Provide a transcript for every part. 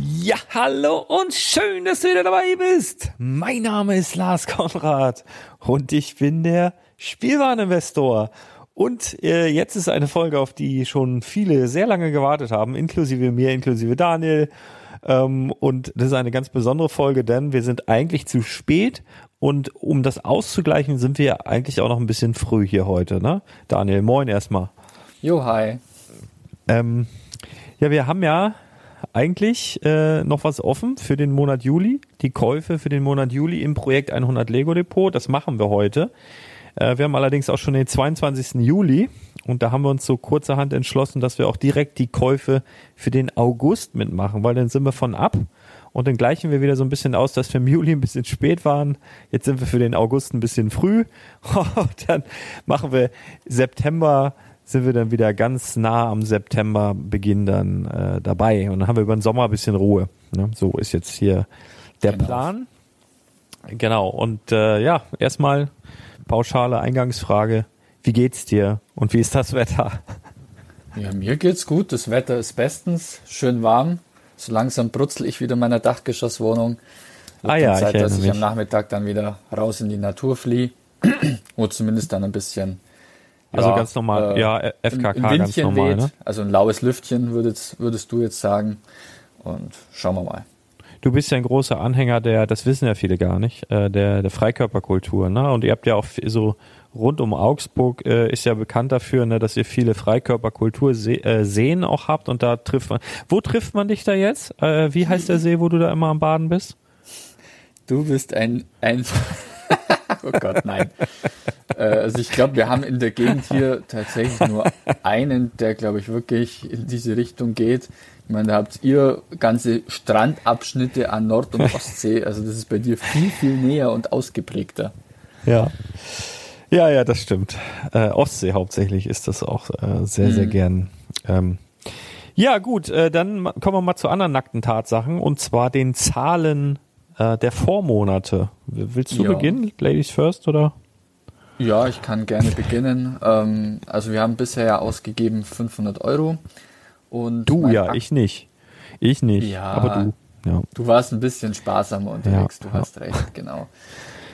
Ja, hallo und schön, dass du wieder dabei bist. Mein Name ist Lars Konrad und ich bin der Spielwareninvestor. Und äh, jetzt ist eine Folge, auf die schon viele sehr lange gewartet haben, inklusive mir, inklusive Daniel. Ähm, und das ist eine ganz besondere Folge, denn wir sind eigentlich zu spät und um das auszugleichen, sind wir eigentlich auch noch ein bisschen früh hier heute, ne? Daniel, moin erstmal. Jo, hi. Ähm, ja, wir haben ja eigentlich äh, noch was offen für den Monat Juli. Die Käufe für den Monat Juli im Projekt 100 Lego Depot. Das machen wir heute. Äh, wir haben allerdings auch schon den 22. Juli und da haben wir uns so kurzerhand entschlossen, dass wir auch direkt die Käufe für den August mitmachen, weil dann sind wir von ab und dann gleichen wir wieder so ein bisschen aus, dass wir im Juli ein bisschen spät waren. Jetzt sind wir für den August ein bisschen früh dann machen wir September sind wir dann wieder ganz nah am Septemberbeginn dann äh, dabei. Und dann haben wir über den Sommer ein bisschen Ruhe. Ne? So ist jetzt hier der genau. Plan. Genau. Und äh, ja, erstmal pauschale Eingangsfrage. Wie geht's dir und wie ist das Wetter? Ja, mir geht's gut. Das Wetter ist bestens, schön warm. So langsam brutzel ich wieder in meiner Dachgeschosswohnung. Wird ah ja, Zeit, ich dass ich mich. am Nachmittag dann wieder raus in die Natur fliehe. Oder zumindest dann ein bisschen also ja, ganz normal, äh, ja, FKK ganz normal, weht, ne? Also ein laues Lüftchen würdest, würdest du jetzt sagen. Und schauen wir mal. du bist ja ein großer Anhänger der, das wissen ja viele gar nicht, äh, der, der Freikörperkultur, ne? Und ihr habt ja auch so rund um Augsburg äh, ist ja bekannt dafür, ne, dass ihr viele Freikörperkultur -See äh, Seen auch habt und da trifft man. Wo trifft man dich da jetzt? Äh, wie heißt der See, wo du da immer am Baden bist? Du bist ein, ein oh Gott, nein. Äh, also ich glaube, wir haben in der Gegend hier tatsächlich nur einen, der, glaube ich, wirklich in diese Richtung geht. Ich meine, da habt ihr ganze Strandabschnitte an Nord- und Ostsee. Also das ist bei dir viel, viel näher und ausgeprägter. Ja. Ja, ja, das stimmt. Äh, Ostsee hauptsächlich ist das auch äh, sehr, sehr mhm. gern. Ähm, ja, gut, äh, dann kommen wir mal zu anderen nackten Tatsachen und zwar den Zahlen äh, der Vormonate. Willst du ja. beginnen, Ladies First, oder? Ja, ich kann gerne beginnen. Ähm, also wir haben bisher ja ausgegeben 500 Euro. Und du ja, Ak ich nicht. Ich nicht, ja, aber du. Ja. Du warst ein bisschen sparsamer unterwegs, ja, du hast recht, genau.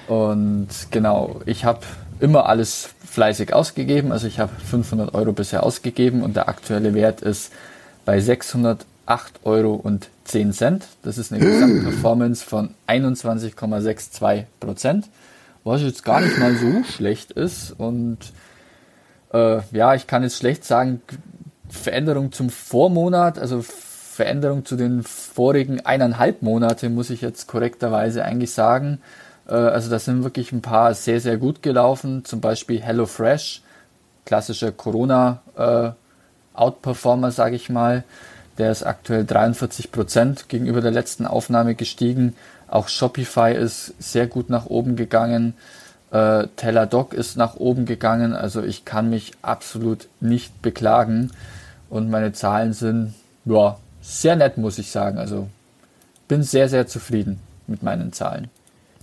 Und genau, ich habe immer alles fleißig ausgegeben. Also ich habe 500 Euro bisher ausgegeben und der aktuelle Wert ist bei 608 Euro und 10 Cent. Das ist eine Gesamtperformance von 21,62 Prozent, was jetzt gar nicht mal so schlecht ist. Und äh, ja, ich kann jetzt schlecht sagen, Veränderung zum Vormonat, also Veränderung zu den vorigen eineinhalb Monate, muss ich jetzt korrekterweise eigentlich sagen. Äh, also da sind wirklich ein paar sehr, sehr gut gelaufen. Zum Beispiel HelloFresh, klassischer Corona-Outperformer, äh, sage ich mal. Der ist aktuell 43 Prozent gegenüber der letzten Aufnahme gestiegen. Auch Shopify ist sehr gut nach oben gegangen. Äh, Teladoc ist nach oben gegangen. Also ich kann mich absolut nicht beklagen. Und meine Zahlen sind ja, sehr nett, muss ich sagen. Also bin sehr, sehr zufrieden mit meinen Zahlen.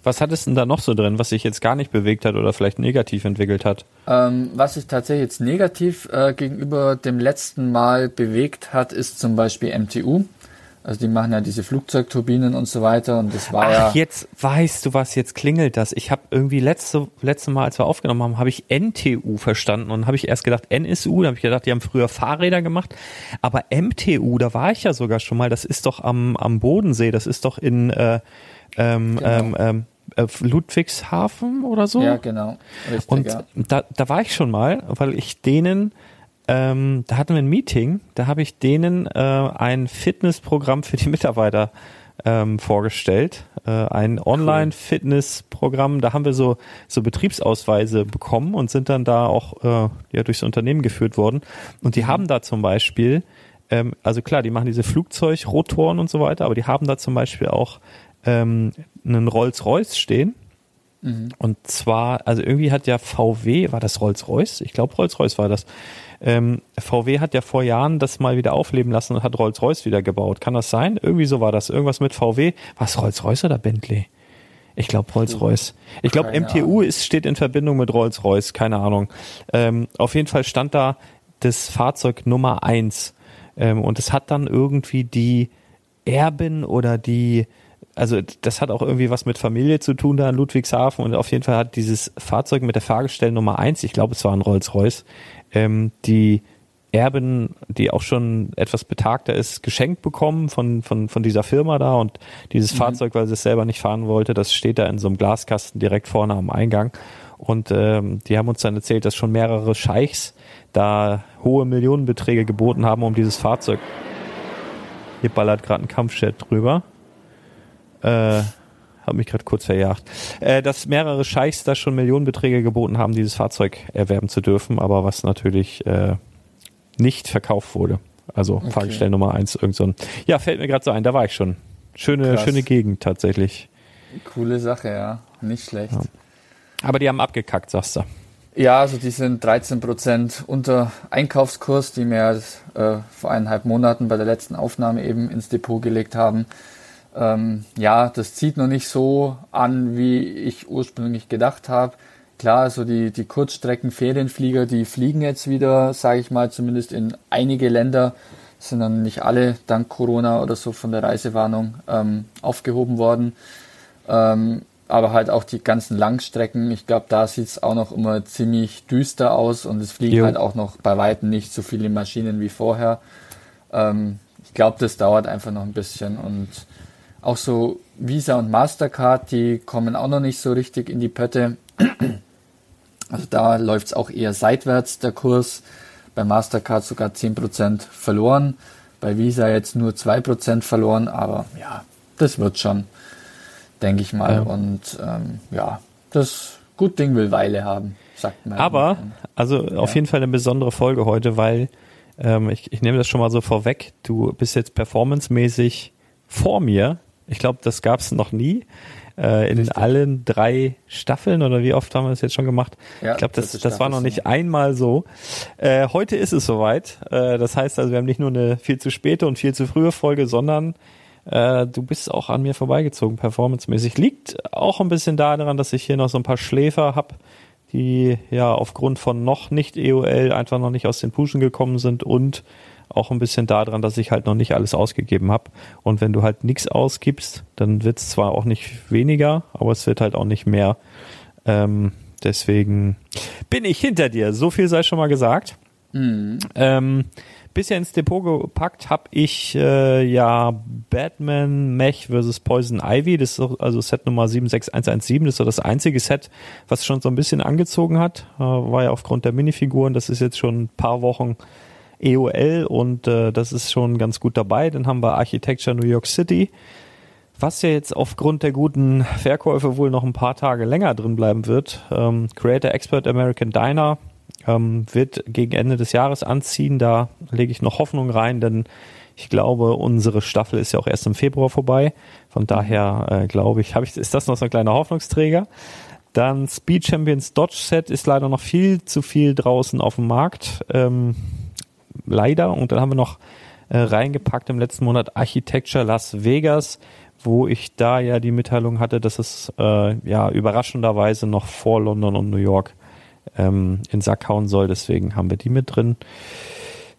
Was hat es denn da noch so drin, was sich jetzt gar nicht bewegt hat oder vielleicht negativ entwickelt hat? Ähm, was sich tatsächlich jetzt negativ äh, gegenüber dem letzten Mal bewegt hat, ist zum Beispiel MTU. Also die machen ja diese Flugzeugturbinen und so weiter und das war Ach, ja. jetzt weißt du was, jetzt klingelt das. Ich habe irgendwie letzte letzte Mal, als wir aufgenommen haben, habe ich NTU verstanden und habe ich erst gedacht NSU, da habe ich gedacht, die haben früher Fahrräder gemacht, aber MTU, da war ich ja sogar schon mal. Das ist doch am am Bodensee, das ist doch in äh, ähm, genau. ähm, ähm, äh, Ludwigshafen oder so. Ja, genau. Richtig, und ja. da, da war ich schon mal, weil ich denen, ähm, da hatten wir ein Meeting, da habe ich denen äh, ein Fitnessprogramm für die Mitarbeiter ähm, vorgestellt. Äh, ein Online-Fitnessprogramm, da haben wir so, so Betriebsausweise bekommen und sind dann da auch äh, ja, durchs Unternehmen geführt worden. Und die haben da zum Beispiel, ähm, also klar, die machen diese Flugzeugrotoren und so weiter, aber die haben da zum Beispiel auch ähm, einen Rolls-Royce stehen. Mhm. Und zwar, also irgendwie hat ja VW, war das Rolls-Royce? Ich glaube, Rolls-Royce war das. Ähm, VW hat ja vor Jahren das mal wieder aufleben lassen und hat Rolls-Royce wieder gebaut. Kann das sein? Irgendwie so war das. Irgendwas mit VW. Was Rolls-Royce oder Bentley? Ich glaube Rolls-Royce. Ich glaube MTU ist, steht in Verbindung mit Rolls-Royce, keine Ahnung. Ähm, auf jeden Fall stand da das Fahrzeug Nummer eins ähm, und es hat dann irgendwie die Erben oder die also das hat auch irgendwie was mit Familie zu tun da in Ludwigshafen und auf jeden Fall hat dieses Fahrzeug mit der Fahrgestell Nummer eins, ich glaube es war ein Rolls-Royce, ähm, die Erben, die auch schon etwas betagter ist, geschenkt bekommen von, von, von dieser Firma da und dieses mhm. Fahrzeug, weil sie es selber nicht fahren wollte, das steht da in so einem Glaskasten direkt vorne am Eingang und ähm, die haben uns dann erzählt, dass schon mehrere Scheichs da hohe Millionenbeträge geboten haben, um dieses Fahrzeug. Hier ballert gerade ein Kampfjet drüber. Äh, habe mich gerade kurz verjagt. Äh, dass mehrere Scheichs da schon Millionenbeträge geboten haben, dieses Fahrzeug erwerben zu dürfen, aber was natürlich äh, nicht verkauft wurde. Also okay. Fahrgestell Nummer eins, irgend so ein. Ja, fällt mir gerade so ein, da war ich schon. Schöne, Krass. schöne Gegend tatsächlich. Coole Sache, ja. Nicht schlecht. Ja. Aber die haben abgekackt, sagst du. Ja, also die sind 13% unter Einkaufskurs, die wir äh, vor eineinhalb Monaten bei der letzten Aufnahme eben ins Depot gelegt haben. Ähm, ja, das zieht noch nicht so an, wie ich ursprünglich gedacht habe. Klar, so die, die Kurzstrecken-Ferienflieger, die fliegen jetzt wieder, sage ich mal, zumindest in einige Länder, sind dann nicht alle dank Corona oder so von der Reisewarnung ähm, aufgehoben worden. Ähm, aber halt auch die ganzen Langstrecken, ich glaube, da sieht es auch noch immer ziemlich düster aus und es fliegen jo. halt auch noch bei Weitem nicht so viele Maschinen wie vorher. Ähm, ich glaube, das dauert einfach noch ein bisschen und Auch so Visa und Mastercard, die kommen auch noch nicht so richtig in die Pötte. Also da läuft es auch eher seitwärts, der Kurs. Bei Mastercard sogar 10% verloren. Bei Visa jetzt nur 2% verloren, aber ja, das wird schon, denke ich mal. Ja. Und ähm, ja, das gut Ding will Weile haben, sagt man. Aber, also ja. auf jeden Fall eine besondere Folge heute, weil ähm, ich, ich nehme das schon mal so vorweg. Du bist jetzt performancemäßig vor mir. Ich glaube, das gab es noch nie äh, in Richtig. allen drei Staffeln oder wie oft haben wir das jetzt schon gemacht? Ja, ich glaube, das, das war noch nicht einmal so. Äh, heute ist es soweit. Äh, das heißt also, wir haben nicht nur eine viel zu späte und viel zu frühe Folge, sondern äh, du bist auch an mir vorbeigezogen, performancemäßig. Liegt auch ein bisschen daran, dass ich hier noch so ein paar Schläfer habe, die ja aufgrund von noch nicht EOL einfach noch nicht aus den Puschen gekommen sind und auch ein bisschen daran, dass ich halt noch nicht alles ausgegeben habe. Und wenn du halt nichts ausgibst, dann wird es zwar auch nicht weniger, aber es wird halt auch nicht mehr. Ähm, deswegen bin ich hinter dir. So viel sei schon mal gesagt. Mhm. Ähm, bisher ins Depot gepackt habe ich äh, ja Batman Mech vs. Poison Ivy. Das ist also Set Nummer 76117. Das ist so das einzige Set, was schon so ein bisschen angezogen hat. Äh, war ja aufgrund der Minifiguren. Das ist jetzt schon ein paar Wochen EOL und äh, das ist schon ganz gut dabei. Dann haben wir Architecture New York City, was ja jetzt aufgrund der guten Verkäufe wohl noch ein paar Tage länger drin bleiben wird. Ähm, Creator Expert American Diner ähm, wird gegen Ende des Jahres anziehen. Da lege ich noch Hoffnung rein, denn ich glaube, unsere Staffel ist ja auch erst im Februar vorbei. Von daher äh, glaube ich, ich, ist das noch so ein kleiner Hoffnungsträger. Dann Speed Champions Dodge Set ist leider noch viel zu viel draußen auf dem Markt. Ähm, leider. Und dann haben wir noch äh, reingepackt im letzten Monat Architecture Las Vegas, wo ich da ja die Mitteilung hatte, dass es äh, ja überraschenderweise noch vor London und New York ähm, in Sack hauen soll. Deswegen haben wir die mit drin.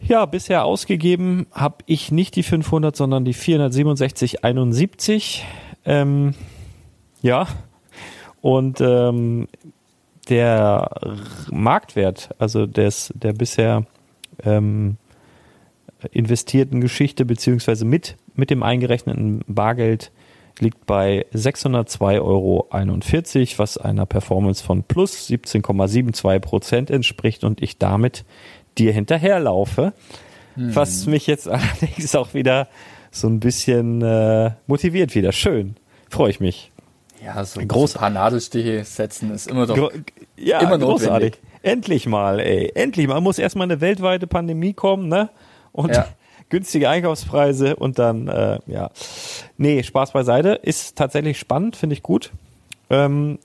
Ja, bisher ausgegeben habe ich nicht die 500, sondern die 467,71. Ähm, ja, und ähm, der Marktwert, also des, der bisher ähm, investierten Geschichte beziehungsweise mit, mit dem eingerechneten Bargeld liegt bei 602,41 Euro, was einer Performance von plus 17,72 Prozent entspricht und ich damit dir hinterherlaufe. Hm. Was mich jetzt allerdings auch wieder so ein bisschen äh, motiviert wieder. Schön. Freue ich mich. Ja, so Groß ein paar Nadelstiche setzen ist immer doch ja, immer großartig. Endlich mal, ey. Endlich mal. Muss erstmal eine weltweite Pandemie kommen, ne? Und ja. günstige Einkaufspreise und dann, äh, ja. Nee, Spaß beiseite. Ist tatsächlich spannend, finde ich gut. Ähm,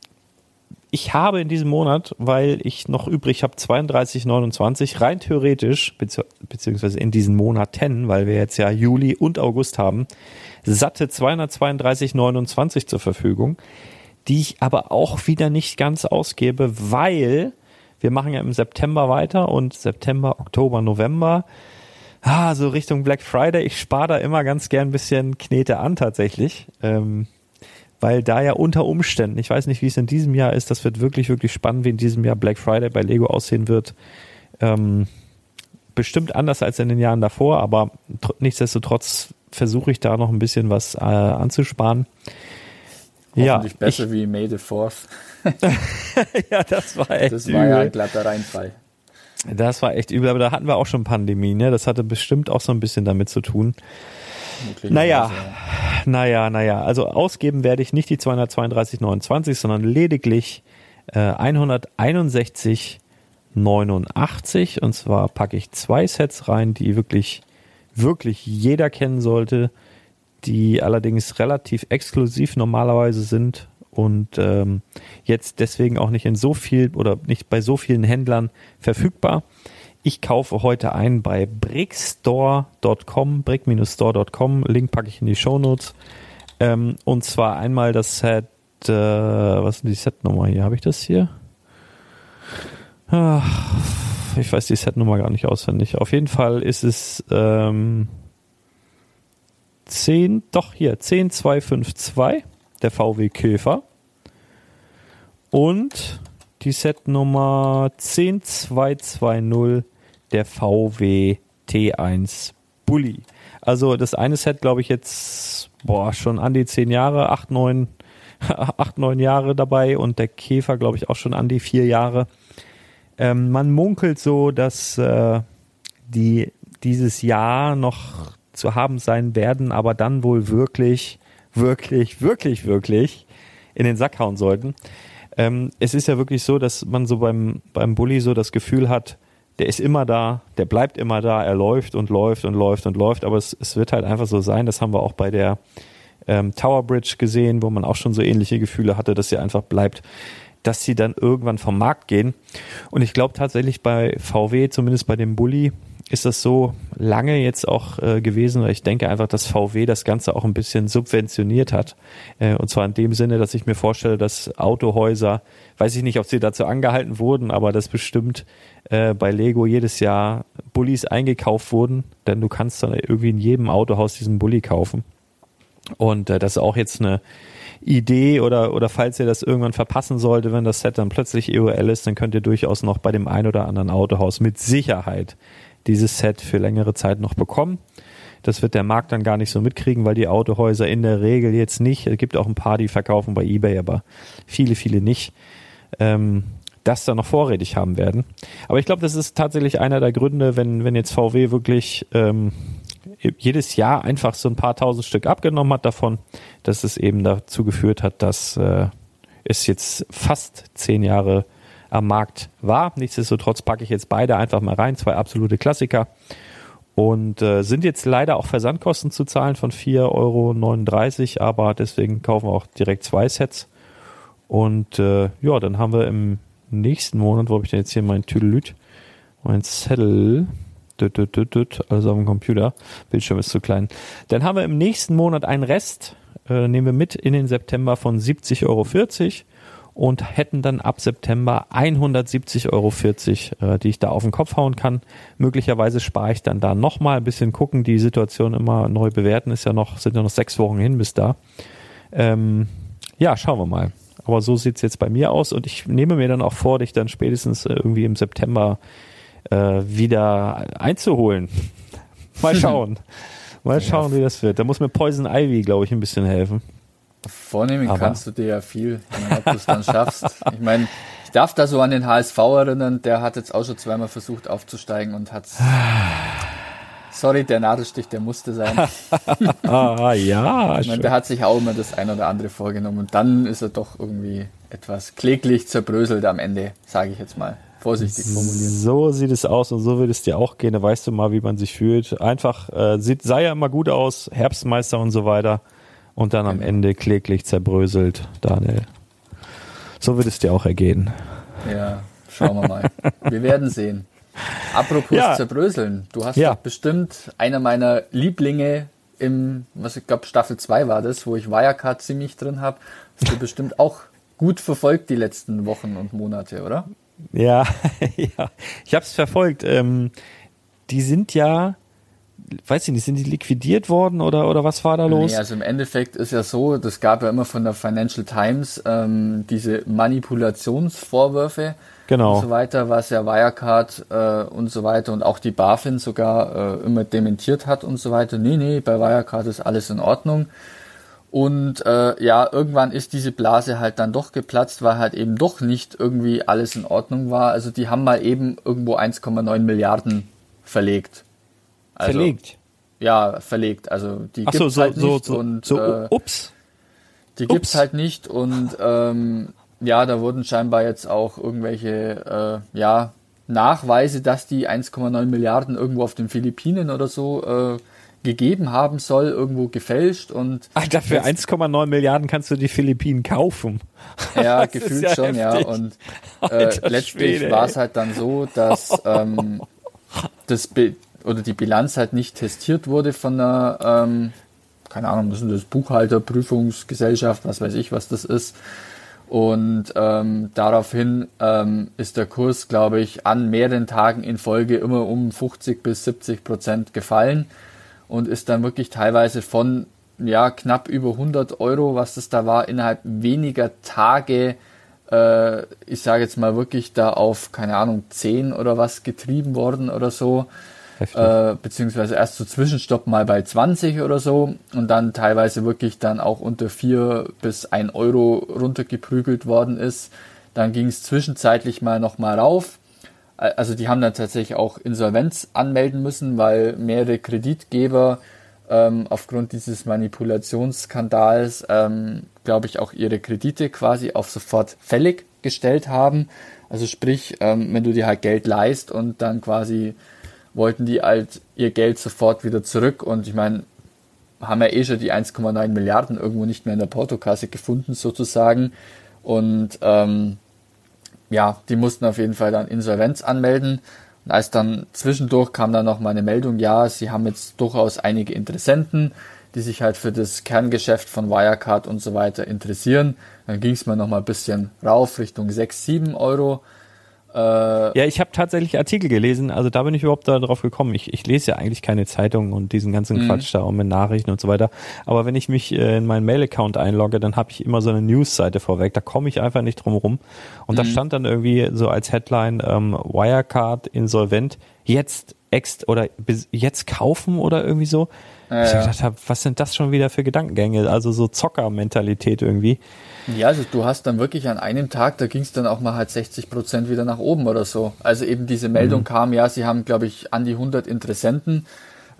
ich habe in diesem Monat, weil ich noch übrig habe, 32,29, rein theoretisch, bezieh beziehungsweise in diesen Monaten, weil wir jetzt ja Juli und August haben, satte 232,29 zur Verfügung, die ich aber auch wieder nicht ganz ausgebe, weil wir machen ja im September weiter und September, Oktober, November. Ah, so Richtung Black Friday. Ich spare da immer ganz gern ein bisschen Knete an tatsächlich. Ähm, weil da ja unter Umständen, ich weiß nicht, wie es in diesem Jahr ist, das wird wirklich, wirklich spannend, wie in diesem Jahr Black Friday bei Lego aussehen wird. Ähm, bestimmt anders als in den Jahren davor, aber nichtsdestotrotz versuche ich da noch ein bisschen was äh, anzusparen. Hoffentlich ja, besser ich, wie May the Fourth. ja, das war echt Das war übel. ja ein glatter Reinfall. Das war echt übel, aber da hatten wir auch schon Pandemie, ne? Das hatte bestimmt auch so ein bisschen damit zu tun. Naja, naja, naja. Also ausgeben werde ich nicht die 232,29, sondern lediglich äh, 161,89. Und zwar packe ich zwei Sets rein, die wirklich, wirklich jeder kennen sollte die allerdings relativ exklusiv normalerweise sind und ähm, jetzt deswegen auch nicht in so viel oder nicht bei so vielen Händlern verfügbar. Ich kaufe heute ein bei brickstore.com, brick-store.com, Link packe ich in die Show Notes. Ähm, und zwar einmal das Set, äh, was ist die Setnummer hier? Habe ich das hier? Ach, ich weiß die Setnummer gar nicht auswendig. Auf jeden Fall ist es ähm, 10, doch hier, 10252, der VW Käfer. Und die Setnummer 10220, der VW T1 Bulli. Also das eine Set, glaube ich, jetzt boah, schon an die zehn Jahre, acht, neun, acht, neun Jahre dabei und der Käfer, glaube ich, auch schon an die vier Jahre. Ähm, man munkelt so, dass äh, die dieses Jahr noch zu haben sein werden, aber dann wohl wirklich, wirklich, wirklich, wirklich in den Sack hauen sollten. Ähm, es ist ja wirklich so, dass man so beim, beim Bully so das Gefühl hat, der ist immer da, der bleibt immer da, er läuft und läuft und läuft und läuft, aber es, es wird halt einfach so sein, das haben wir auch bei der ähm, Tower Bridge gesehen, wo man auch schon so ähnliche Gefühle hatte, dass sie einfach bleibt, dass sie dann irgendwann vom Markt gehen. Und ich glaube tatsächlich bei VW, zumindest bei dem Bully, ist das so lange jetzt auch äh, gewesen, weil ich denke einfach, dass VW das Ganze auch ein bisschen subventioniert hat. Äh, und zwar in dem Sinne, dass ich mir vorstelle, dass Autohäuser, weiß ich nicht, ob sie dazu angehalten wurden, aber dass bestimmt äh, bei Lego jedes Jahr Bullies eingekauft wurden, denn du kannst dann irgendwie in jedem Autohaus diesen Bulli kaufen. Und äh, das ist auch jetzt eine Idee oder, oder falls ihr das irgendwann verpassen sollte, wenn das Set dann plötzlich EOL ist, dann könnt ihr durchaus noch bei dem ein oder anderen Autohaus mit Sicherheit dieses Set für längere Zeit noch bekommen. Das wird der Markt dann gar nicht so mitkriegen, weil die Autohäuser in der Regel jetzt nicht, es gibt auch ein paar, die verkaufen bei eBay, aber viele, viele nicht, ähm, das dann noch vorrätig haben werden. Aber ich glaube, das ist tatsächlich einer der Gründe, wenn, wenn jetzt VW wirklich ähm, jedes Jahr einfach so ein paar tausend Stück abgenommen hat davon, dass es eben dazu geführt hat, dass äh, es jetzt fast zehn Jahre am Markt war. Nichtsdestotrotz packe ich jetzt beide einfach mal rein, zwei absolute Klassiker. Und äh, sind jetzt leider auch Versandkosten zu zahlen von 4,39 Euro, aber deswegen kaufen wir auch direkt zwei Sets. Und äh, ja, dann haben wir im nächsten Monat, wo habe ich denn jetzt hier mein Tüdelüt, mein Zettel, düt, düt, düt, düt, also auf dem Computer, Bildschirm ist zu klein. Dann haben wir im nächsten Monat einen Rest, äh, nehmen wir mit in den September von 70,40 Euro und hätten dann ab September 170,40 Euro, äh, die ich da auf den Kopf hauen kann. Möglicherweise spare ich dann da nochmal ein bisschen gucken, die Situation immer neu bewerten, ist ja noch, sind ja noch sechs Wochen hin bis da. Ähm, ja, schauen wir mal. Aber so sieht's jetzt bei mir aus und ich nehme mir dann auch vor, dich dann spätestens äh, irgendwie im September äh, wieder einzuholen. mal schauen. Mal schauen, wie das wird. Da muss mir Poison Ivy, glaube ich, ein bisschen helfen. Vornehmen Aber kannst du dir ja viel, ob du es dann schaffst. Ich meine, ich darf da so an den HSV erinnern, der hat jetzt auch schon zweimal versucht aufzusteigen und hat Sorry, der Nadelstich, der musste sein. ah, ja. Ich meine, der hat sich auch immer das ein oder andere vorgenommen und dann ist er doch irgendwie etwas kläglich zerbröselt am Ende, sage ich jetzt mal. Vorsichtig formuliert. So sieht es aus und so wird es dir auch gehen. Da weißt du mal, wie man sich fühlt. Einfach, äh, sieht, sah ja immer gut aus, Herbstmeister und so weiter und dann am Ende kläglich zerbröselt, Daniel. So wird es dir auch ergehen. Ja, schauen wir mal. wir werden sehen. Apropos ja. zerbröseln, du hast ja. bestimmt einer meiner Lieblinge im, was ich glaube, Staffel 2 war das, wo ich Wirecard ziemlich drin habe, hast du bestimmt auch gut verfolgt die letzten Wochen und Monate, oder? Ja, ja. Ich habe es verfolgt. Ähm, die sind ja weiß ich nicht, sind die liquidiert worden oder, oder was war da los? Nee, also im Endeffekt ist ja so, das gab ja immer von der Financial Times ähm, diese Manipulationsvorwürfe genau. und so weiter, was ja Wirecard äh, und so weiter und auch die BaFin sogar äh, immer dementiert hat und so weiter. Nee, nee, bei Wirecard ist alles in Ordnung. Und äh, ja, irgendwann ist diese Blase halt dann doch geplatzt, weil halt eben doch nicht irgendwie alles in Ordnung war. Also die haben mal eben irgendwo 1,9 Milliarden verlegt. Also, verlegt? Ja, verlegt. Also die gibt es so, halt so, nicht. So, und, so, äh, ups. Die ups. gibt's halt nicht und ähm, ja, da wurden scheinbar jetzt auch irgendwelche äh, ja, Nachweise, dass die 1,9 Milliarden irgendwo auf den Philippinen oder so äh, gegeben haben soll, irgendwo gefälscht und. Alter, für 1,9 Milliarden kannst du die Philippinen kaufen. Ja, gefühlt ja schon, heftig. ja. Und äh, letztlich war es halt dann so, dass ähm, das, oder die Bilanz halt nicht testiert wurde von einer, ähm, keine Ahnung, das ist das Buchhalterprüfungsgesellschaft, was weiß ich, was das ist. Und ähm, daraufhin ähm, ist der Kurs, glaube ich, an mehreren Tagen in Folge immer um 50 bis 70 Prozent gefallen und ist dann wirklich teilweise von ja knapp über 100 Euro, was das da war, innerhalb weniger Tage, äh, ich sage jetzt mal wirklich da auf keine Ahnung 10 oder was getrieben worden oder so. Äh, beziehungsweise erst zu so Zwischenstopp mal bei 20 oder so und dann teilweise wirklich dann auch unter 4 bis 1 Euro runtergeprügelt worden ist. Dann ging es zwischenzeitlich mal nochmal rauf. Also die haben dann tatsächlich auch Insolvenz anmelden müssen, weil mehrere Kreditgeber ähm, aufgrund dieses Manipulationsskandals, ähm, glaube ich, auch ihre Kredite quasi auf sofort fällig gestellt haben. Also sprich, ähm, wenn du dir halt Geld leist und dann quasi wollten die halt ihr Geld sofort wieder zurück und ich meine, haben ja eh schon die 1,9 Milliarden irgendwo nicht mehr in der Portokasse gefunden sozusagen und ähm, ja, die mussten auf jeden Fall dann Insolvenz anmelden. Und als dann zwischendurch kam dann noch mal eine Meldung, ja, sie haben jetzt durchaus einige Interessenten, die sich halt für das Kerngeschäft von Wirecard und so weiter interessieren. Dann ging es mal noch mal ein bisschen rauf Richtung 6, 7 Euro. Äh, ja, ich habe tatsächlich Artikel gelesen, also da bin ich überhaupt darauf gekommen. Ich, ich lese ja eigentlich keine Zeitungen und diesen ganzen mhm. Quatsch da und mit Nachrichten und so weiter. Aber wenn ich mich äh, in meinen Mail-Account einlogge, dann habe ich immer so eine News-Seite vorweg. Da komme ich einfach nicht drum rum. Und mhm. da stand dann irgendwie so als Headline ähm, Wirecard insolvent, jetzt ext oder jetzt kaufen oder irgendwie so. Ja, ich gedacht habe, was sind das schon wieder für Gedankengänge? Also so Zocker-Mentalität irgendwie. Ja, also du hast dann wirklich an einem Tag, da ging es dann auch mal halt 60 Prozent wieder nach oben oder so. Also eben diese Meldung mhm. kam, ja, sie haben, glaube ich, an die 100 Interessenten,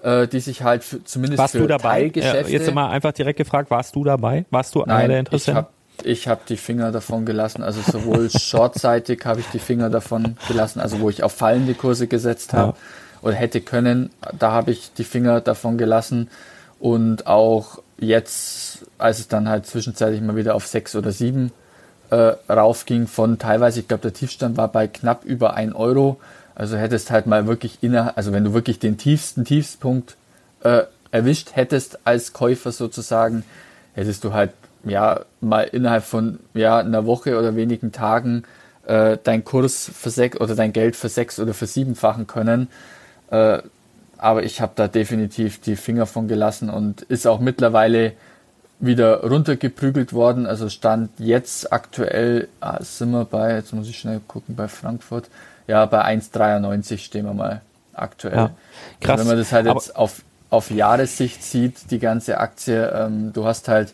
äh, die sich halt für, zumindest warst für du dabei? Teilgeschäfte... Jetzt mal einfach direkt gefragt, warst du dabei? Warst du Nein, einer der Interessenten? Ich habe die Finger davon gelassen. Also sowohl shortseitig habe ich die Finger davon gelassen, also wo ich auf fallende Kurse gesetzt habe ja. oder hätte können, da habe ich die Finger davon gelassen. Und auch jetzt, als es dann halt zwischenzeitlich mal wieder auf sechs oder sieben äh, raufging, von teilweise, ich glaube, der Tiefstand war bei knapp über ein Euro. Also hättest halt mal wirklich inner, also wenn du wirklich den tiefsten Tiefspunkt äh, erwischt hättest als Käufer sozusagen, hättest du halt ja mal innerhalb von ja einer Woche oder wenigen Tagen äh, dein Kurs für sechs oder dein Geld für sechs oder für siebenfachen können. Äh, aber ich habe da definitiv die Finger von gelassen und ist auch mittlerweile wieder runtergeprügelt worden. Also stand jetzt aktuell, ah, sind wir bei, jetzt muss ich schnell gucken, bei Frankfurt, ja, bei 1,93 stehen wir mal aktuell. Ja, krass. Also wenn man das halt jetzt auf, auf Jahressicht sieht, die ganze Aktie, ähm, du hast halt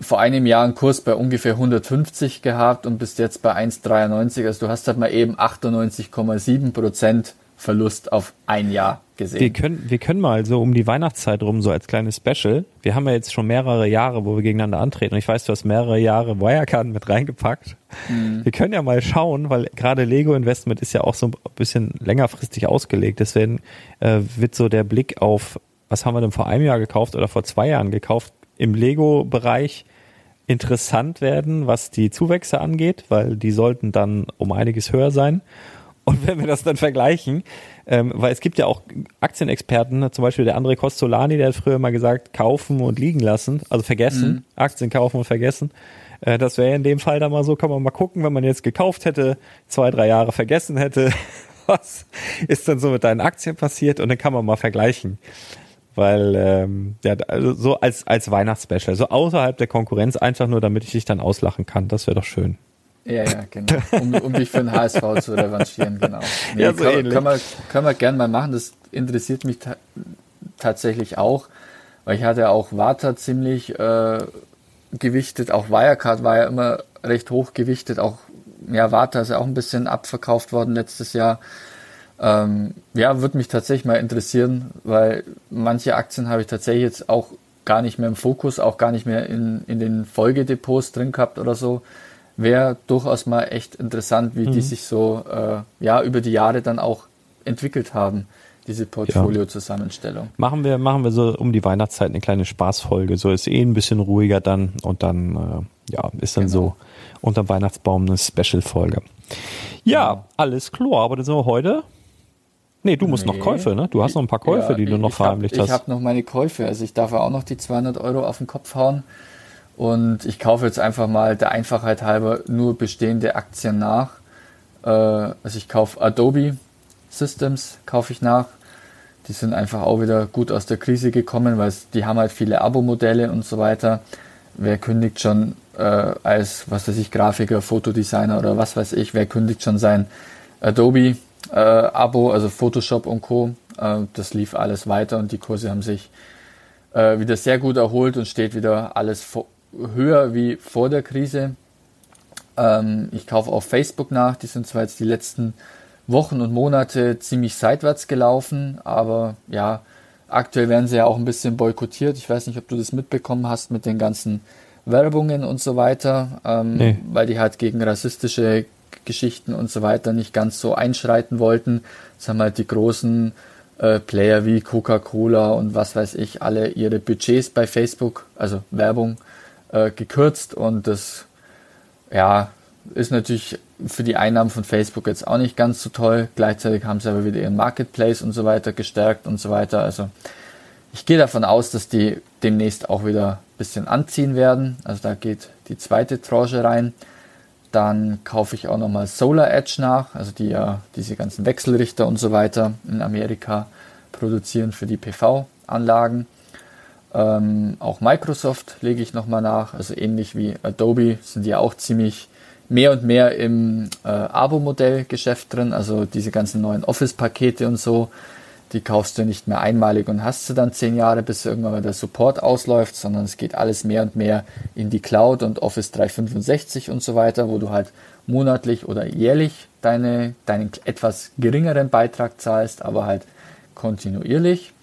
vor einem Jahr einen Kurs bei ungefähr 150 gehabt und bist jetzt bei 1,93. Also du hast halt mal eben 98,7 Prozent Verlust auf ein Jahr gesehen. Wir können, wir können mal so um die Weihnachtszeit rum, so als kleines Special. Wir haben ja jetzt schon mehrere Jahre, wo wir gegeneinander antreten. Und ich weiß, du hast mehrere Jahre Wirecard mit reingepackt. Mhm. Wir können ja mal schauen, weil gerade Lego Investment ist ja auch so ein bisschen längerfristig ausgelegt. Deswegen äh, wird so der Blick auf, was haben wir denn vor einem Jahr gekauft oder vor zwei Jahren gekauft, im Lego-Bereich interessant werden, was die Zuwächse angeht, weil die sollten dann um einiges höher sein. Und wenn wir das dann vergleichen, ähm, weil es gibt ja auch Aktienexperten, zum Beispiel der André Costolani, der hat früher mal gesagt, kaufen und liegen lassen, also vergessen, mhm. Aktien kaufen und vergessen. Äh, das wäre in dem Fall dann mal so, kann man mal gucken, wenn man jetzt gekauft hätte, zwei, drei Jahre vergessen hätte, was ist dann so mit deinen Aktien passiert und dann kann man mal vergleichen. Weil, ähm, ja, also so als, als Weihnachtsspecial, so außerhalb der Konkurrenz, einfach nur, damit ich dich dann auslachen kann, das wäre doch schön. Ja, ja, genau. Um, um dich für den HSV zu revanchieren, genau. Nee, ja, so kann, ähnlich. können, wir, können wir gerne mal machen. Das interessiert mich ta tatsächlich auch, weil ich hatte auch Warta ziemlich äh, gewichtet, auch Wirecard war ja immer recht hoch gewichtet, auch ja, Warta ist ja auch ein bisschen abverkauft worden letztes Jahr. Ähm, ja, würde mich tatsächlich mal interessieren, weil manche Aktien habe ich tatsächlich jetzt auch gar nicht mehr im Fokus, auch gar nicht mehr in, in den Folgedepots drin gehabt oder so wäre durchaus mal echt interessant, wie mhm. die sich so äh, ja über die Jahre dann auch entwickelt haben, diese Portfolio-Zusammenstellung. Ja. Machen wir, machen wir so um die Weihnachtszeit eine kleine Spaßfolge. So ist eh ein bisschen ruhiger dann und dann äh, ja, ist dann genau. so unter Weihnachtsbaum eine Special-Folge. Ja, genau. alles klar, aber das sind wir heute. Nee, du musst nee. noch Käufe, ne? Du hast noch ein paar Käufe, ja, die du noch verheimlicht hab, hast. Ich habe noch meine Käufe, also ich darf ja auch noch die 200 Euro auf den Kopf hauen. Und ich kaufe jetzt einfach mal der Einfachheit halber nur bestehende Aktien nach. Äh, also ich kaufe Adobe Systems, kaufe ich nach. Die sind einfach auch wieder gut aus der Krise gekommen, weil die haben halt viele Abo-Modelle und so weiter. Wer kündigt schon äh, als, was weiß ich, Grafiker, Fotodesigner oder was weiß ich, wer kündigt schon sein Adobe äh, also Photoshop und Co. Äh, das lief alles weiter und die Kurse haben sich äh, wieder sehr gut erholt und steht wieder alles höher wie vor der Krise. Ähm, ich kaufe auf Facebook nach. Die sind zwar jetzt die letzten Wochen und Monate ziemlich seitwärts gelaufen, aber ja, aktuell werden sie ja auch ein bisschen boykottiert. Ich weiß nicht, ob du das mitbekommen hast mit den ganzen Werbungen und so weiter, ähm, nee. weil die halt gegen rassistische Geschichten und so weiter nicht ganz so einschreiten wollten. Das haben halt die großen äh, Player wie Coca-Cola und was weiß ich, alle ihre Budgets bei Facebook, also Werbung, äh, gekürzt und das ja, ist natürlich für die Einnahmen von Facebook jetzt auch nicht ganz so toll. Gleichzeitig haben sie aber wieder ihren Marketplace und so weiter gestärkt und so weiter. Also ich gehe davon aus, dass die demnächst auch wieder ein bisschen anziehen werden. Also da geht die zweite Tranche rein. Dann kaufe ich auch nochmal Solar Edge nach, also die ja diese ganzen Wechselrichter und so weiter in Amerika produzieren für die PV-Anlagen. Ähm, auch Microsoft lege ich nochmal nach, also ähnlich wie Adobe sind die auch ziemlich mehr und mehr im äh, Abo-Modell-Geschäft drin, also diese ganzen neuen Office-Pakete und so, die kaufst du nicht mehr einmalig und hast sie dann zehn Jahre, bis irgendwann mal der Support ausläuft, sondern es geht alles mehr und mehr in die Cloud und Office 365 und so weiter, wo du halt monatlich oder jährlich deine, deinen etwas geringeren Beitrag zahlst, aber halt kontinuierlich.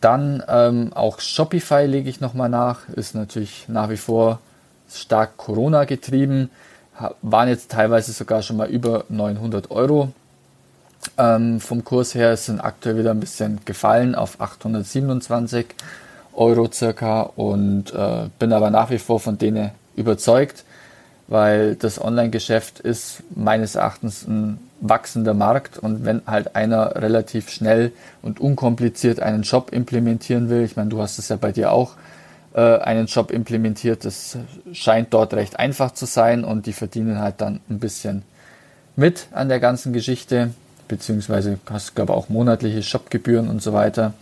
Dann ähm, auch Shopify lege ich nochmal nach, ist natürlich nach wie vor stark Corona getrieben waren jetzt teilweise sogar schon mal über 900 Euro. Ähm, vom Kurs her sind aktuell wieder ein bisschen gefallen auf 827 Euro circa und äh, bin aber nach wie vor von denen überzeugt, weil das Online-Geschäft ist meines Erachtens ein wachsender Markt und wenn halt einer relativ schnell und unkompliziert einen Shop implementieren will, ich meine, du hast es ja bei dir auch äh, einen Job implementiert. Das scheint dort recht einfach zu sein und die verdienen halt dann ein bisschen mit an der ganzen Geschichte, beziehungsweise hast glaube auch monatliche Shopgebühren und so weiter.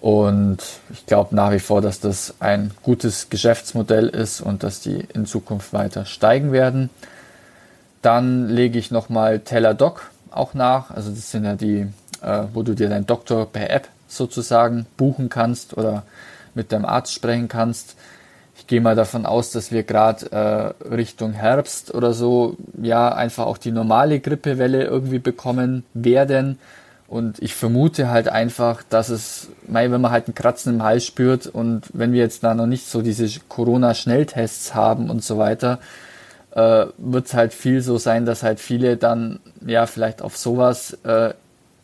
Und ich glaube nach wie vor, dass das ein gutes Geschäftsmodell ist und dass die in Zukunft weiter steigen werden. Dann lege ich nochmal Teladoc auch nach. Also das sind ja die, äh, wo du dir deinen Doktor per App sozusagen buchen kannst oder mit deinem Arzt sprechen kannst. Ich gehe mal davon aus, dass wir gerade äh, Richtung Herbst oder so ja einfach auch die normale Grippewelle irgendwie bekommen werden. Und ich vermute halt einfach, dass es, wenn man halt einen Kratzen im Hals spürt und wenn wir jetzt da noch nicht so diese Corona-Schnelltests haben und so weiter, äh, wird es halt viel so sein, dass halt viele dann ja vielleicht auf sowas, äh,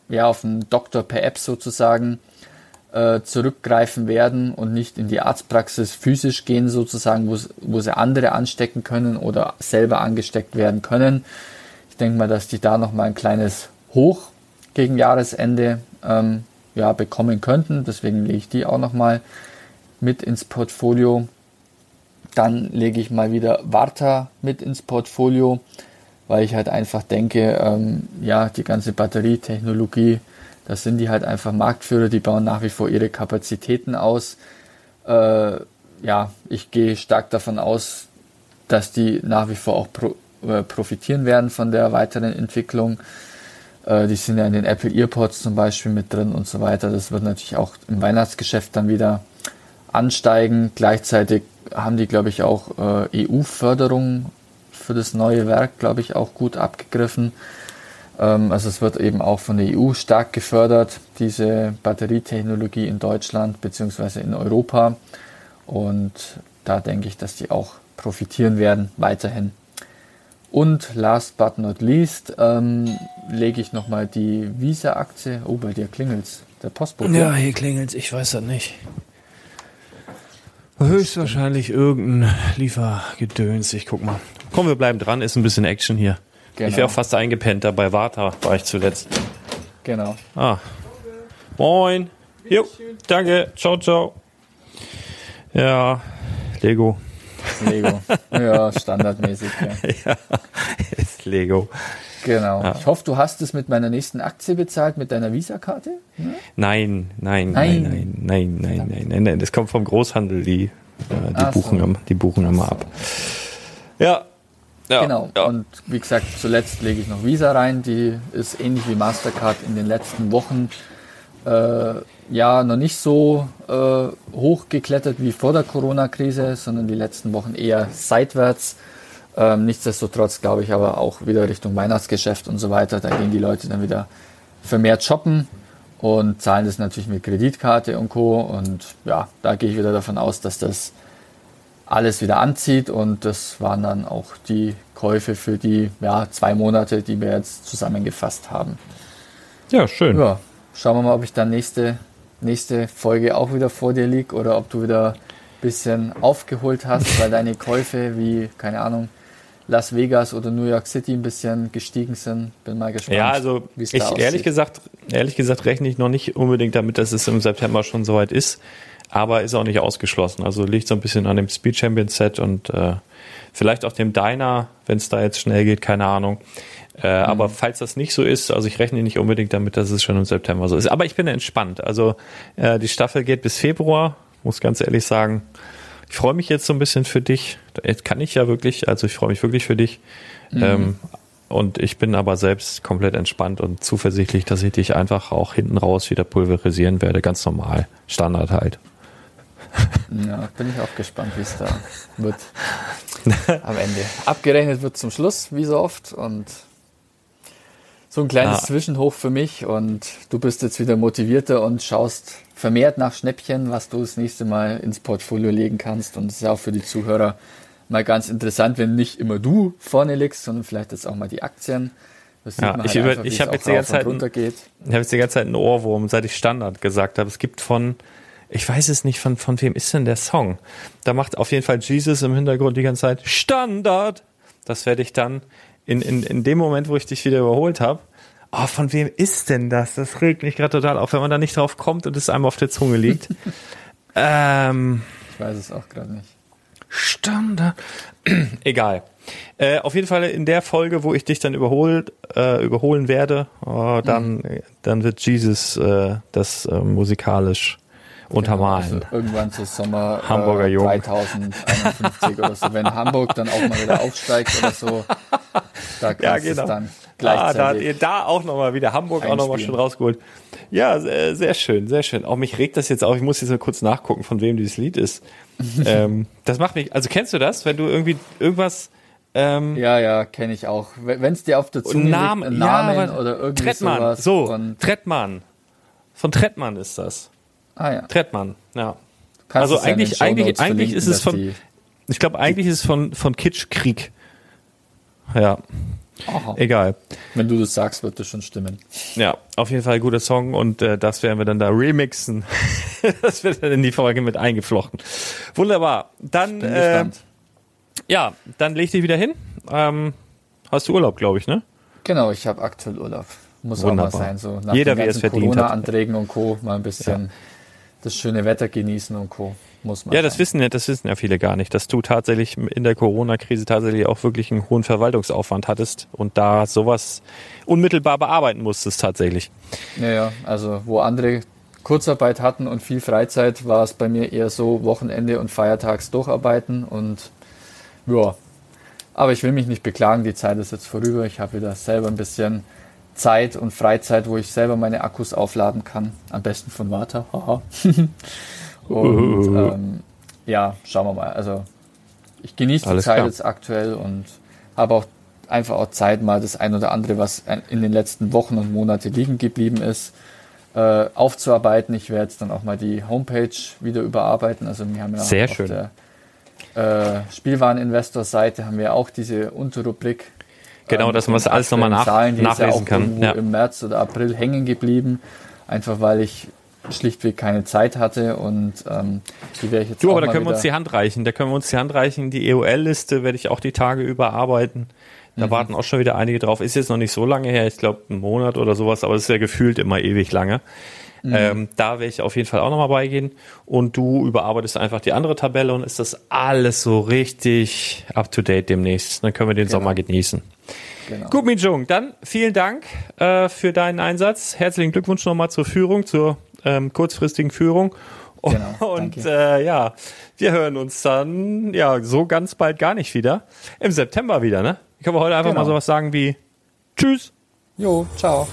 ja auf einen Doktor per App sozusagen äh, zurückgreifen werden und nicht in die Arztpraxis physisch gehen, sozusagen, wo, sie andere anstecken können oder selber angesteckt werden können. Ich denke mal, dass die da nochmal ein kleines Hoch gegen Jahresende ähm, ja, bekommen könnten. Deswegen lege ich die auch nochmal mit ins Portfolio. Dann lege ich mal wieder Warta mit ins Portfolio, weil ich halt einfach denke, ähm, ja, die ganze Batterietechnologie das sind die halt einfach Marktführer, die bauen nach wie vor ihre Kapazitäten aus. Äh, ja, ich gehe stark davon aus, dass die nach wie vor auch pro, äh, profitieren werden von der weiteren Entwicklung. Äh, die sind ja in den Apple EarPods zum Beispiel mit drin und so weiter. Das wird natürlich auch im Weihnachtsgeschäft dann wieder ansteigen. Gleichzeitig haben die, glaube ich, auch äh, EU-Förderung für das neue Werk, glaube ich, auch gut abgegriffen. Ähm, also es wird eben auch von der EU stark gefördert, diese Batterietechnologie in Deutschland bzw. in Europa. Und da denke ich, dass die auch profitieren werden weiterhin. Und last but not least ähm, lege ich nochmal die Visa-Aktie. Oh, bei dir klingelt's. Der Postbote. Ja, hier klingelt's. Ich weiß das nicht. Höchstwahrscheinlich irgendein Liefergedöns. Ich guck mal. Komm, wir bleiben dran. Ist ein bisschen Action hier. Genau. Ich wäre auch fast eingepennt, da bei Warta war ich zuletzt. Genau. Ah. Moin. Jo, danke. Ciao, ciao. Ja, Lego. Lego. Ja, standardmäßig. Ja, ja ist Lego. Genau. Ja. Ich hoffe, du hast es mit meiner nächsten Aktie bezahlt, mit deiner Visa-Karte? Hm? Nein, nein, nein, nein, nein, nein, nein, nein, nein, nein. Das kommt vom Großhandel, die, äh, die, buchen, so. die buchen immer ab. Ja, ja, genau. Ja. Und wie gesagt, zuletzt lege ich noch Visa rein. Die ist ähnlich wie Mastercard in den letzten Wochen äh, ja noch nicht so äh, hoch geklettert wie vor der Corona-Krise, sondern die letzten Wochen eher seitwärts. Ähm, nichtsdestotrotz glaube ich aber auch wieder Richtung Weihnachtsgeschäft und so weiter. Da gehen die Leute dann wieder vermehrt shoppen und zahlen das natürlich mit Kreditkarte und Co. Und ja, da gehe ich wieder davon aus, dass das alles wieder anzieht. Und das waren dann auch die Käufe für die ja, zwei Monate, die wir jetzt zusammengefasst haben. Ja, schön. Ja, schauen wir mal, ob ich dann nächste, nächste Folge auch wieder vor dir liege oder ob du wieder ein bisschen aufgeholt hast, weil deine Käufe wie, keine Ahnung, Las Vegas oder New York City ein bisschen gestiegen sind. Bin mal gespannt. Ja, also ich ehrlich gesagt, ehrlich gesagt rechne ich noch nicht unbedingt damit, dass es im September schon soweit ist, aber ist auch nicht ausgeschlossen. Also liegt so ein bisschen an dem Speed Champion Set und äh, vielleicht auch dem Diner, wenn es da jetzt schnell geht, keine Ahnung. Äh, mhm. Aber falls das nicht so ist, also ich rechne nicht unbedingt damit, dass es schon im September so ist. Aber ich bin entspannt. Also äh, die Staffel geht bis Februar, muss ganz ehrlich sagen. Ich freue mich jetzt so ein bisschen für dich. Jetzt kann ich ja wirklich, also ich freue mich wirklich für dich. Mhm. Ähm, und ich bin aber selbst komplett entspannt und zuversichtlich, dass ich dich einfach auch hinten raus wieder pulverisieren werde. Ganz normal. Standard halt. Ja, bin ich auch gespannt, wie es da wird am Ende. Abgerechnet wird zum Schluss, wie so oft. Und so ein kleines ah. Zwischenhoch für mich. Und du bist jetzt wieder motivierter und schaust vermehrt nach Schnäppchen, was du das nächste Mal ins Portfolio legen kannst. Und das ist ja auch für die Zuhörer mal ganz interessant, wenn nicht immer du vorne liegst, sondern vielleicht jetzt auch mal die Aktien. ja, ich, halt ich habe jetzt die ganze Zeit, ich habe jetzt die ganze Zeit einen Ohrwurm, seit ich Standard gesagt habe. Es gibt von, ich weiß es nicht, von, von wem ist denn der Song? Da macht auf jeden Fall Jesus im Hintergrund die ganze Zeit Standard. Das werde ich dann in, in, in dem Moment, wo ich dich wieder überholt habe, oh, von wem ist denn das? Das regt mich gerade total auf, wenn man da nicht drauf kommt und es einem auf der Zunge liegt. ähm, ich weiß es auch gerade nicht. Standard. Egal. Äh, auf jeden Fall in der Folge, wo ich dich dann überholt, äh, überholen werde, oh, dann, mhm. dann wird Jesus äh, das äh, musikalisch untermalen. Genau, also irgendwann zu Sommer Hamburger äh, 3051 oder so. Wenn Hamburg dann auch mal wieder aufsteigt oder so, da kannst ja, genau. es dann gleichzeitig. Ah, da hat ihr da auch nochmal wieder Hamburg auch nochmal schön rausgeholt. Ja, sehr, sehr, schön, sehr schön. Auch mich regt das jetzt auch, ich muss jetzt mal kurz nachgucken, von wem dieses Lied ist. ähm, das macht mich, also kennst du das, wenn du irgendwie irgendwas ähm, ja, ja, kenne ich auch. Wenn es dir auf der Zunge Namen, liegt, Namen ja, oder irgendwie Trettmann, sowas. So, von Trettmann. Von Trettmann ist das. Ah ja. Trettmann, ja. Also eigentlich, eigentlich, eigentlich ist es von, ich glaube, eigentlich ist es von, von Kitsch Krieg. Ja. Aha. Egal. Wenn du das sagst, wird das schon stimmen. Ja, auf jeden Fall ein guter Song und äh, das werden wir dann da remixen. das wird dann in die Folge mit eingeflochten. Wunderbar. Dann, äh, ja, dann leg dich wieder hin. Ähm, hast du Urlaub, glaube ich, ne? Genau, ich habe aktuell Urlaub. Muss Wunderbar. auch mal sein. So nach Jeder, den ganzen Corona-Anträgen und Co. mal ein bisschen ja. das schöne Wetter genießen und Co muss man. Ja, das wissen ja, das wissen ja viele gar nicht, dass du tatsächlich in der Corona-Krise tatsächlich auch wirklich einen hohen Verwaltungsaufwand hattest und da sowas unmittelbar bearbeiten musstest tatsächlich. Ja, ja, also wo andere Kurzarbeit hatten und viel Freizeit, war es bei mir eher so Wochenende und Feiertags durcharbeiten und ja. Aber ich will mich nicht beklagen, die Zeit ist jetzt vorüber. Ich habe wieder selber ein bisschen Zeit und Freizeit, wo ich selber meine Akkus aufladen kann. Am besten von Warta. Haha. Und ähm, ja, schauen wir mal. Also ich genieße die Zeit klar. jetzt aktuell und habe auch einfach auch Zeit, mal das ein oder andere, was in den letzten Wochen und Monaten liegen geblieben ist, äh, aufzuarbeiten. Ich werde jetzt dann auch mal die Homepage wieder überarbeiten. Also wir haben ja Sehr auf schön. der äh, Spielwareninvestor-Seite haben wir auch diese Unterrubrik. Genau, ähm, dass man es alles nochmal nach, Zahlen, die nachlesen ist ja auch kann. Ja. Im März oder April hängen geblieben, einfach weil ich schlichtweg keine Zeit hatte und ähm, die werde ich jetzt Du, aber da können wir uns die Hand reichen. Da können wir uns die Hand reichen. Die EOL-Liste werde ich auch die Tage überarbeiten. Da mhm. warten auch schon wieder einige drauf. Ist jetzt noch nicht so lange her, ich glaube einen Monat oder sowas, aber es ist ja gefühlt immer ewig lange. Mhm. Ähm, da werde ich auf jeden Fall auch nochmal beigehen. Und du überarbeitest einfach die andere Tabelle und ist das alles so richtig up to date demnächst. Dann können wir den genau. Sommer genießen. Genau. Gut, Minjung, dann vielen Dank äh, für deinen Einsatz. Herzlichen Glückwunsch nochmal zur Führung, zur ähm, kurzfristigen Führung. Genau, und äh, ja, wir hören uns dann ja so ganz bald gar nicht wieder. Im September wieder, ne? Ich kann heute einfach genau. mal sowas sagen wie Tschüss. Jo, ciao.